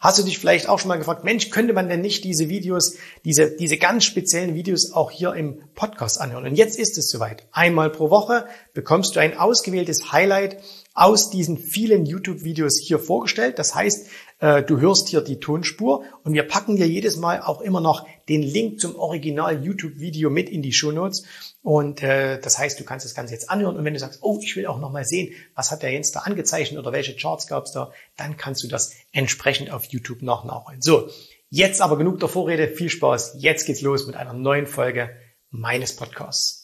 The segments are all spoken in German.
hast du dich vielleicht auch schon mal gefragt, Mensch, könnte man denn nicht diese Videos, diese, diese ganz speziellen Videos auch hier im Podcast anhören? Und jetzt ist es soweit. Einmal pro Woche bekommst du ein ausgewähltes Highlight aus diesen vielen YouTube-Videos hier vorgestellt. Das heißt, äh, du hörst hier die Tonspur und wir packen dir jedes Mal auch immer noch den Link zum Original YouTube-Video mit in die Show Notes. Und äh, das heißt, du kannst das Ganze jetzt anhören und wenn du sagst, oh, ich will auch noch mal sehen, was hat der Jens da angezeichnet oder welche Charts gab es da, dann kannst du das entsprechend auf YouTube noch nachholen. So, jetzt aber genug der Vorrede, viel Spaß. Jetzt geht's los mit einer neuen Folge meines Podcasts.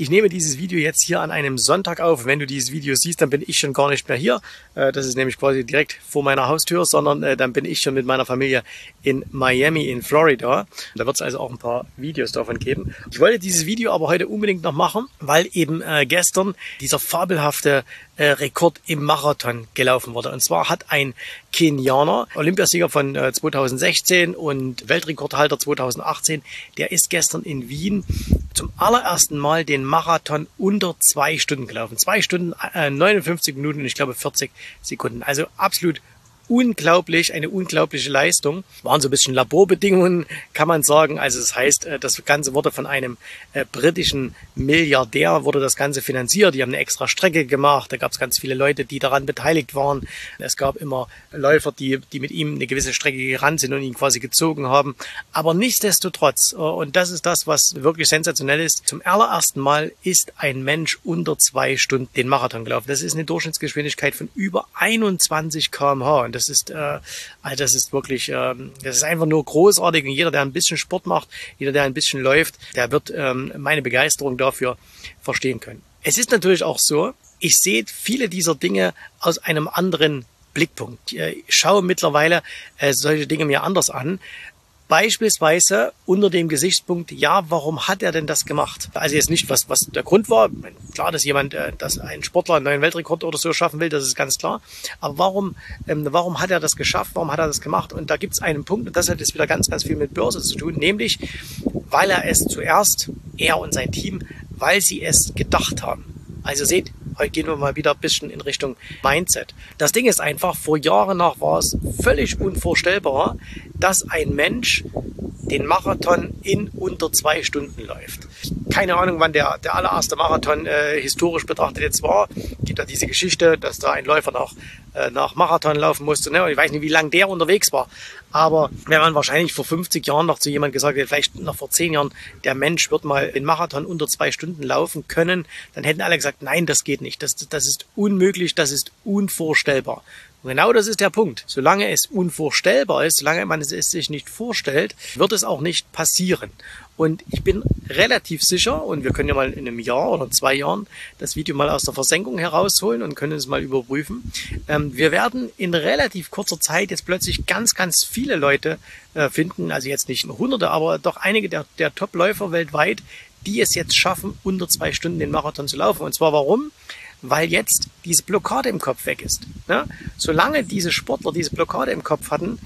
Ich nehme dieses Video jetzt hier an einem Sonntag auf. Wenn du dieses Video siehst, dann bin ich schon gar nicht mehr hier. Äh, das ist nämlich quasi direkt vor meiner Haustür, sondern äh, dann bin ich schon mit meiner Familie in Miami in Florida. Da wird es also auch ein paar Videos davon geben. Ich wollte dieses Video aber heute unbedingt noch machen, weil eben äh, gestern dieser fabelhafte Rekord im Marathon gelaufen wurde. Und zwar hat ein Kenianer, Olympiasieger von 2016 und Weltrekordhalter 2018, der ist gestern in Wien zum allerersten Mal den Marathon unter zwei Stunden gelaufen. Zwei Stunden, äh, 59 Minuten und ich glaube 40 Sekunden. Also absolut unglaublich, eine unglaubliche Leistung. Waren so ein bisschen Laborbedingungen, kann man sagen. Also das heißt, äh, das Ganze wurde von einem äh, britischen Milliardär, wurde das Ganze finanziert. Die haben eine extra Strecke gemacht. Da gab es ganz viele Leute, die daran beteiligt waren. Es gab immer Läufer, die, die mit ihm eine gewisse Strecke gerannt sind und ihn quasi gezogen haben. Aber nichtsdestotrotz, äh, und das ist das, was wirklich sensationell ist, zum allerersten Mal ist ein Mensch unter zwei Stunden den Marathon gelaufen. Das ist eine Durchschnittsgeschwindigkeit von über 21 kmh. Und das ist, äh, also das ist wirklich, äh, das ist einfach nur großartig. Und jeder, der ein bisschen Sport macht, jeder, der ein bisschen läuft, der wird ähm, meine Begeisterung dafür verstehen können. Es ist natürlich auch so, ich sehe viele dieser Dinge aus einem anderen Blickpunkt. Ich schaue mittlerweile äh, solche Dinge mir anders an. Beispielsweise unter dem Gesichtspunkt, ja, warum hat er denn das gemacht? Also jetzt nicht, was, was der Grund war. Klar, dass jemand, äh, dass ein Sportler einen neuen Weltrekord oder so schaffen will, das ist ganz klar. Aber warum, ähm, warum hat er das geschafft? Warum hat er das gemacht? Und da gibt es einen Punkt, und das hat jetzt wieder ganz, ganz viel mit Börse zu tun, nämlich, weil er es zuerst, er und sein Team, weil sie es gedacht haben. Also seht, gehen wir mal wieder ein bisschen in Richtung Mindset. Das Ding ist einfach, vor Jahren nach war es völlig unvorstellbar, dass ein Mensch den Marathon in unter zwei Stunden läuft. Keine Ahnung, wann der, der allererste Marathon äh, historisch betrachtet jetzt war. Gibt da diese Geschichte, dass da ein Läufer nach, äh, nach Marathon laufen musste. Ne? Und ich weiß nicht, wie lange der unterwegs war. Aber wenn man wahrscheinlich vor 50 Jahren noch zu jemandem gesagt hätte, vielleicht noch vor 10 Jahren, der Mensch wird mal den Marathon unter zwei Stunden laufen können, dann hätten alle gesagt, nein, das geht nicht. Das, das ist unmöglich, das ist unvorstellbar. Und genau das ist der Punkt. Solange es unvorstellbar ist, solange man es sich nicht vorstellt, wird es auch nicht passieren. Und ich bin relativ sicher, und wir können ja mal in einem Jahr oder zwei Jahren das Video mal aus der Versenkung herausholen und können es mal überprüfen. Ähm, wir werden in relativ kurzer Zeit jetzt plötzlich ganz, ganz viele Leute äh, finden, also jetzt nicht nur Hunderte, aber doch einige der, der Top-Läufer weltweit, die es jetzt schaffen, unter zwei Stunden den Marathon zu laufen. Und zwar warum? Weil jetzt diese Blockade im Kopf weg ist. Ja? Solange diese Sportler diese Blockade im Kopf hatten,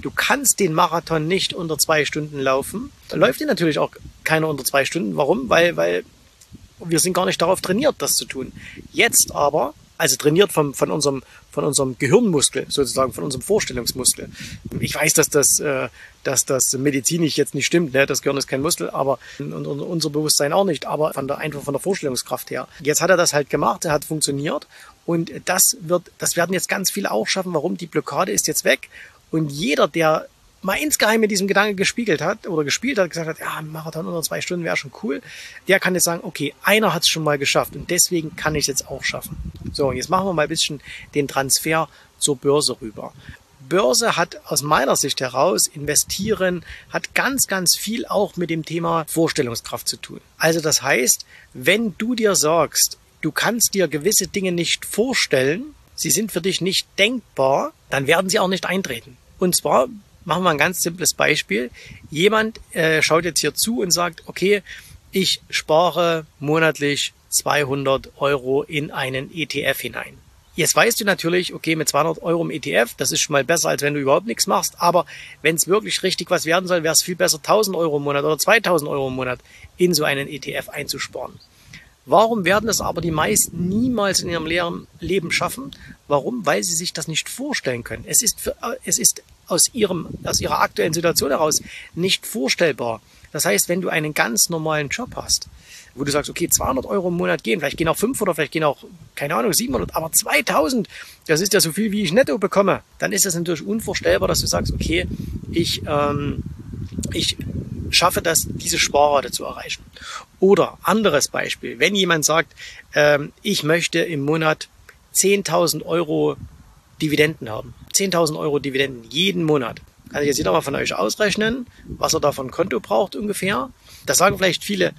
du kannst den Marathon nicht unter zwei Stunden laufen, dann läuft ihn natürlich auch keiner unter zwei Stunden. Warum? Weil, weil wir sind gar nicht darauf trainiert, das zu tun. Jetzt aber also trainiert vom, von, unserem, von unserem Gehirnmuskel, sozusagen, von unserem Vorstellungsmuskel. Ich weiß, dass das, äh, dass das medizinisch jetzt nicht stimmt, ne? das Gehirn ist kein Muskel, aber unser Bewusstsein auch nicht, aber von der, einfach von der Vorstellungskraft her. Jetzt hat er das halt gemacht, er hat funktioniert und das wird, das werden jetzt ganz viele auch schaffen, warum die Blockade ist jetzt weg und jeder, der mal insgeheim mit diesem Gedanken gespiegelt hat oder gespielt hat, gesagt hat, ja, Marathon unter zwei Stunden wäre schon cool, der kann jetzt sagen, okay, einer hat es schon mal geschafft und deswegen kann ich es jetzt auch schaffen. So, jetzt machen wir mal ein bisschen den Transfer zur Börse rüber. Börse hat aus meiner Sicht heraus, investieren, hat ganz, ganz viel auch mit dem Thema Vorstellungskraft zu tun. Also das heißt, wenn du dir sagst, du kannst dir gewisse Dinge nicht vorstellen, sie sind für dich nicht denkbar, dann werden sie auch nicht eintreten. Und zwar machen wir ein ganz simples Beispiel. Jemand äh, schaut jetzt hier zu und sagt, okay, ich spare monatlich 200 Euro in einen ETF hinein. Jetzt weißt du natürlich, okay, mit 200 Euro im ETF, das ist schon mal besser, als wenn du überhaupt nichts machst. Aber wenn es wirklich richtig was werden soll, wäre es viel besser, 1000 Euro im Monat oder 2000 Euro im Monat in so einen ETF einzusparen. Warum werden es aber die meisten niemals in ihrem Leben schaffen? Warum? Weil sie sich das nicht vorstellen können. Es ist, für, äh, es ist aus, ihrem, aus ihrer aktuellen Situation heraus nicht vorstellbar. Das heißt, wenn du einen ganz normalen Job hast, wo du sagst, okay, 200 Euro im Monat gehen, vielleicht gehen auch 500, vielleicht gehen auch, keine Ahnung, 700, aber 2000, das ist ja so viel, wie ich netto bekomme, dann ist es natürlich unvorstellbar, dass du sagst, okay, ich, ähm, ich schaffe das, diese Sparrate zu erreichen. Oder anderes Beispiel, wenn jemand sagt, ähm, ich möchte im Monat 10.000 Euro Dividenden haben. 10.000 Euro Dividenden jeden Monat. Kann ich jetzt jeder mal von euch ausrechnen, was er da von Konto braucht ungefähr. Da sagen vielleicht viele,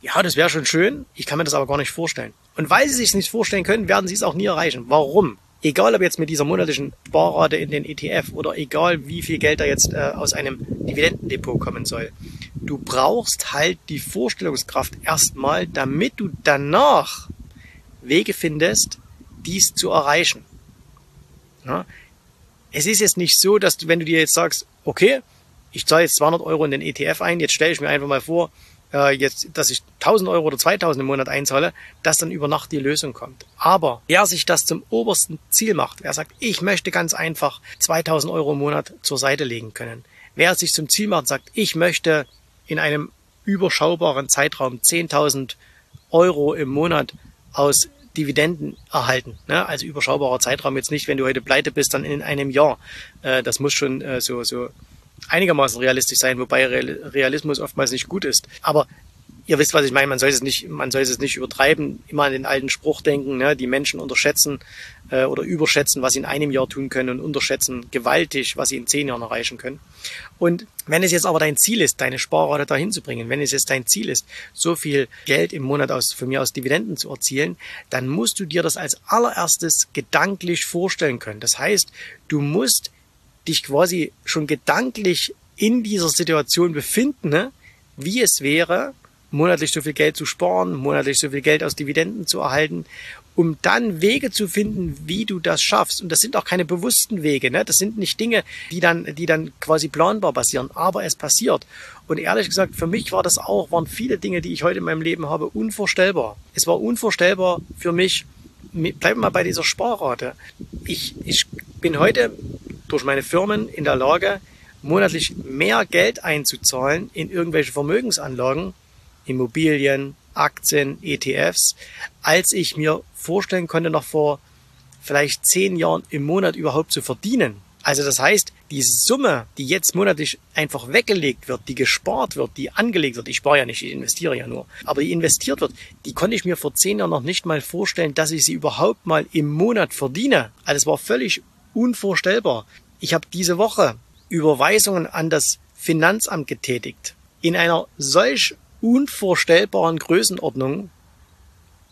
ja, das wäre schon schön, ich kann mir das aber gar nicht vorstellen. Und weil sie sich nicht vorstellen können, werden sie es auch nie erreichen. Warum? Egal ob jetzt mit dieser monatlichen Sparrate in den ETF oder egal wie viel Geld da jetzt äh, aus einem Dividendendepot kommen soll. Du brauchst halt die Vorstellungskraft erstmal, damit du danach Wege findest, dies zu erreichen. Ja? Es ist jetzt nicht so, dass du, wenn du dir jetzt sagst, okay, ich zahle jetzt 200 Euro in den ETF ein, jetzt stelle ich mir einfach mal vor, äh, jetzt, dass ich 1000 Euro oder 2000 im Monat einzahle, dass dann über Nacht die Lösung kommt. Aber wer sich das zum obersten Ziel macht, wer sagt, ich möchte ganz einfach 2000 Euro im Monat zur Seite legen können, wer sich zum Ziel macht sagt, ich möchte in einem überschaubaren Zeitraum 10.000 Euro im Monat aus Dividenden erhalten. Ne? Also überschaubarer Zeitraum jetzt nicht, wenn du heute pleite bist, dann in einem Jahr. Äh, das muss schon äh, so, so einigermaßen realistisch sein, wobei Realismus oftmals nicht gut ist. Aber ihr wisst, was ich meine. Man soll es nicht, man soll es nicht übertreiben. Immer an den alten Spruch denken. Ne? Die Menschen unterschätzen äh, oder überschätzen, was sie in einem Jahr tun können und unterschätzen gewaltig, was sie in zehn Jahren erreichen können. Und wenn es jetzt aber dein Ziel ist, deine Sparrate dahin zu bringen, wenn es jetzt dein Ziel ist, so viel Geld im Monat aus, von mir aus Dividenden zu erzielen, dann musst du dir das als allererstes gedanklich vorstellen können. Das heißt, du musst dich quasi schon gedanklich in dieser Situation befinden, ne? wie es wäre, monatlich so viel Geld zu sparen, monatlich so viel Geld aus Dividenden zu erhalten, um dann Wege zu finden, wie du das schaffst. Und das sind auch keine bewussten Wege, ne? Das sind nicht Dinge, die dann, die dann quasi planbar passieren, aber es passiert. Und ehrlich gesagt, für mich war das auch, waren viele Dinge, die ich heute in meinem Leben habe, unvorstellbar. Es war unvorstellbar für mich, bleiben wir mal bei dieser Sparrate. Ich, ich bin heute durch meine Firmen in der Lage, monatlich mehr Geld einzuzahlen in irgendwelche Vermögensanlagen, Immobilien, Aktien, ETFs, als ich mir vorstellen konnte, noch vor vielleicht zehn Jahren im Monat überhaupt zu verdienen. Also das heißt, die Summe, die jetzt monatlich einfach weggelegt wird, die gespart wird, die angelegt wird, ich spare ja nicht, ich investiere ja nur, aber die investiert wird, die konnte ich mir vor zehn Jahren noch nicht mal vorstellen, dass ich sie überhaupt mal im Monat verdiene. Also es war völlig unvorstellbar. Ich habe diese Woche Überweisungen an das Finanzamt getätigt. In einer solch unvorstellbaren Größenordnung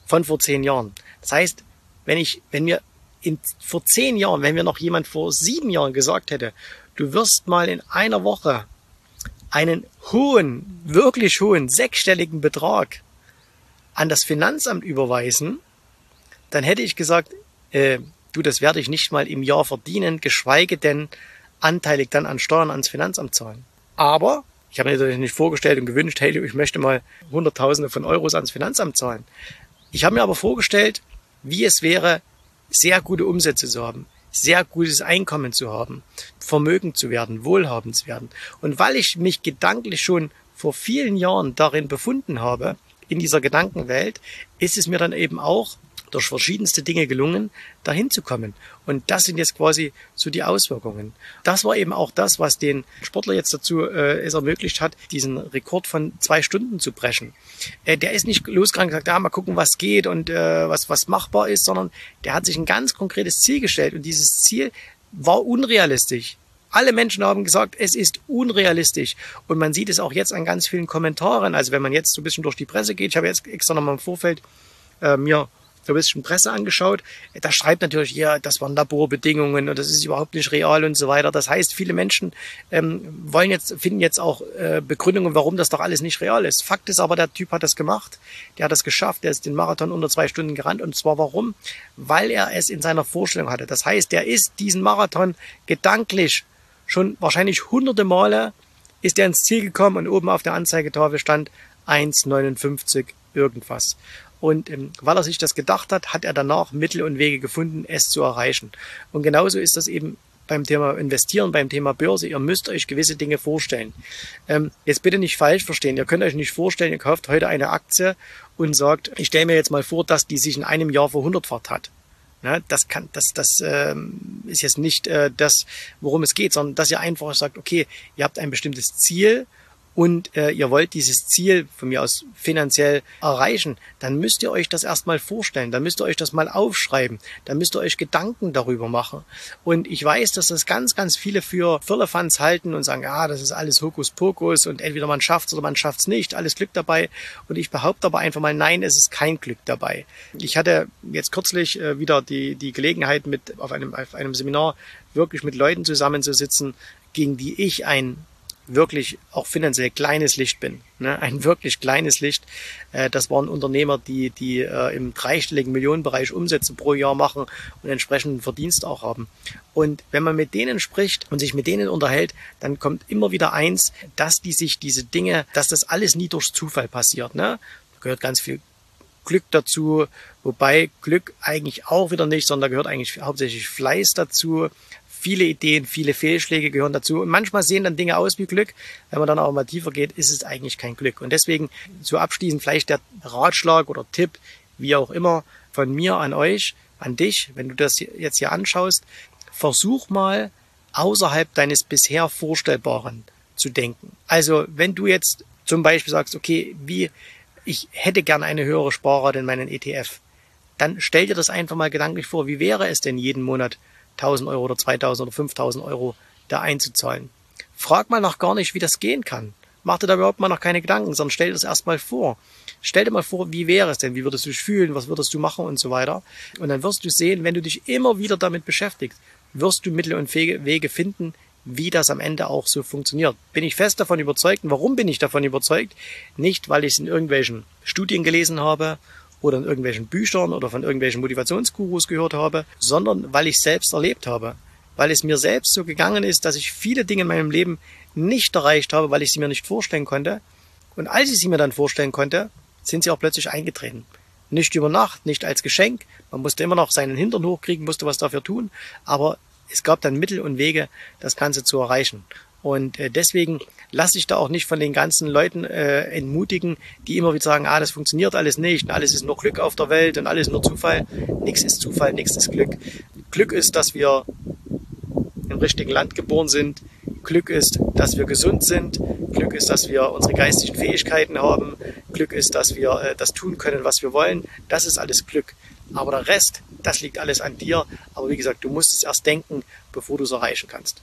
von vor zehn Jahren. Das heißt, wenn ich, wenn mir in, vor zehn Jahren, wenn mir noch jemand vor sieben Jahren gesagt hätte, du wirst mal in einer Woche einen hohen, wirklich hohen, sechsstelligen Betrag an das Finanzamt überweisen, dann hätte ich gesagt, äh, du, das werde ich nicht mal im Jahr verdienen, geschweige denn anteilig dann an Steuern ans Finanzamt zahlen. Aber ich habe mir natürlich nicht vorgestellt und gewünscht, hey, ich möchte mal Hunderttausende von Euros ans Finanzamt zahlen. Ich habe mir aber vorgestellt, wie es wäre, sehr gute Umsätze zu haben, sehr gutes Einkommen zu haben, vermögend zu werden, wohlhabend zu werden. Und weil ich mich gedanklich schon vor vielen Jahren darin befunden habe, in dieser Gedankenwelt, ist es mir dann eben auch durch verschiedenste Dinge gelungen, dahin zu kommen. Und das sind jetzt quasi so die Auswirkungen. Das war eben auch das, was den Sportler jetzt dazu äh, es ermöglicht hat, diesen Rekord von zwei Stunden zu brechen. Äh, der ist nicht losgegangen und gesagt, ja, mal gucken, was geht und äh, was, was machbar ist, sondern der hat sich ein ganz konkretes Ziel gestellt und dieses Ziel war unrealistisch. Alle Menschen haben gesagt, es ist unrealistisch. Und man sieht es auch jetzt an ganz vielen Kommentaren. Also wenn man jetzt so ein bisschen durch die Presse geht, ich habe jetzt extra nochmal im Vorfeld äh, mir so ein bisschen Presse angeschaut. Da schreibt natürlich, ja, das waren Laborbedingungen und das ist überhaupt nicht real und so weiter. Das heißt, viele Menschen ähm, wollen jetzt, finden jetzt auch äh, Begründungen, warum das doch alles nicht real ist. Fakt ist aber, der Typ hat das gemacht, der hat das geschafft, der ist den Marathon unter zwei Stunden gerannt und zwar warum? Weil er es in seiner Vorstellung hatte. Das heißt, der ist diesen Marathon gedanklich schon wahrscheinlich hunderte Male ist er ins Ziel gekommen und oben auf der Anzeigetafel stand 1,59 irgendwas. Und ähm, weil er sich das gedacht hat, hat er danach Mittel und Wege gefunden, es zu erreichen. Und genauso ist das eben beim Thema Investieren, beim Thema Börse. Ihr müsst euch gewisse Dinge vorstellen. Ähm, jetzt bitte nicht falsch verstehen. Ihr könnt euch nicht vorstellen, ihr kauft heute eine Aktie und sagt, ich stelle mir jetzt mal vor, dass die sich in einem Jahr verhundertfacht hat. Ja, das kann, das, das ähm, ist jetzt nicht äh, das, worum es geht, sondern dass ihr einfach sagt, okay, ihr habt ein bestimmtes Ziel und äh, ihr wollt dieses Ziel von mir aus finanziell erreichen, dann müsst ihr euch das erstmal vorstellen, dann müsst ihr euch das mal aufschreiben, dann müsst ihr euch Gedanken darüber machen. Und ich weiß, dass das ganz, ganz viele für Firlefanz halten und sagen, ja, das ist alles Hokuspokus und entweder man schafft's oder man schafft's nicht, alles Glück dabei. Und ich behaupte aber einfach mal, nein, es ist kein Glück dabei. Ich hatte jetzt kürzlich äh, wieder die, die Gelegenheit, mit auf einem, auf einem Seminar wirklich mit Leuten zusammenzusitzen, gegen die ich ein wirklich auch finanziell kleines Licht bin. Ne? Ein wirklich kleines Licht. Äh, das waren Unternehmer, die, die äh, im dreistelligen Millionenbereich Umsätze pro Jahr machen und entsprechenden Verdienst auch haben. Und wenn man mit denen spricht und sich mit denen unterhält, dann kommt immer wieder eins, dass die sich diese Dinge, dass das alles nie durch Zufall passiert. Ne? Da gehört ganz viel Glück dazu, wobei Glück eigentlich auch wieder nicht, sondern da gehört eigentlich hauptsächlich Fleiß dazu, viele Ideen, viele Fehlschläge gehören dazu. Und manchmal sehen dann Dinge aus wie Glück. Wenn man dann auch mal tiefer geht, ist es eigentlich kein Glück. Und deswegen so abschließend vielleicht der Ratschlag oder Tipp, wie auch immer, von mir an euch, an dich, wenn du das jetzt hier anschaust, versuch mal außerhalb deines bisher Vorstellbaren zu denken. Also wenn du jetzt zum Beispiel sagst, okay, wie ich hätte gerne eine höhere Sparrate in meinen ETF, dann stell dir das einfach mal gedanklich vor, wie wäre es denn jeden Monat 1000 Euro oder 2000 oder 5000 Euro da einzuzahlen. Frag mal noch gar nicht, wie das gehen kann. Mach dir da überhaupt mal noch keine Gedanken, sondern stell dir das erstmal vor. Stell dir mal vor, wie wäre es denn? Wie würdest du dich fühlen? Was würdest du machen und so weiter? Und dann wirst du sehen, wenn du dich immer wieder damit beschäftigst, wirst du Mittel und Wege finden, wie das am Ende auch so funktioniert. Bin ich fest davon überzeugt. Und warum bin ich davon überzeugt? Nicht, weil ich es in irgendwelchen Studien gelesen habe oder in irgendwelchen Büchern oder von irgendwelchen Motivationsgurus gehört habe, sondern weil ich selbst erlebt habe. Weil es mir selbst so gegangen ist, dass ich viele Dinge in meinem Leben nicht erreicht habe, weil ich sie mir nicht vorstellen konnte. Und als ich sie mir dann vorstellen konnte, sind sie auch plötzlich eingetreten. Nicht über Nacht, nicht als Geschenk. Man musste immer noch seinen Hintern hochkriegen, musste was dafür tun. Aber es gab dann Mittel und Wege, das Ganze zu erreichen. Und äh, deswegen lasse ich da auch nicht von den ganzen Leuten äh, entmutigen, die immer wieder sagen, ah, das funktioniert alles nicht und alles ist nur Glück auf der Welt und alles nur Zufall. Nichts ist Zufall, nichts ist Glück. Glück ist, dass wir im richtigen Land geboren sind. Glück ist, dass wir gesund sind. Glück ist, dass wir unsere geistigen Fähigkeiten haben. Glück ist, dass wir äh, das tun können, was wir wollen. Das ist alles Glück. Aber der Rest, das liegt alles an dir. Aber wie gesagt, du musst es erst denken, bevor du es erreichen kannst.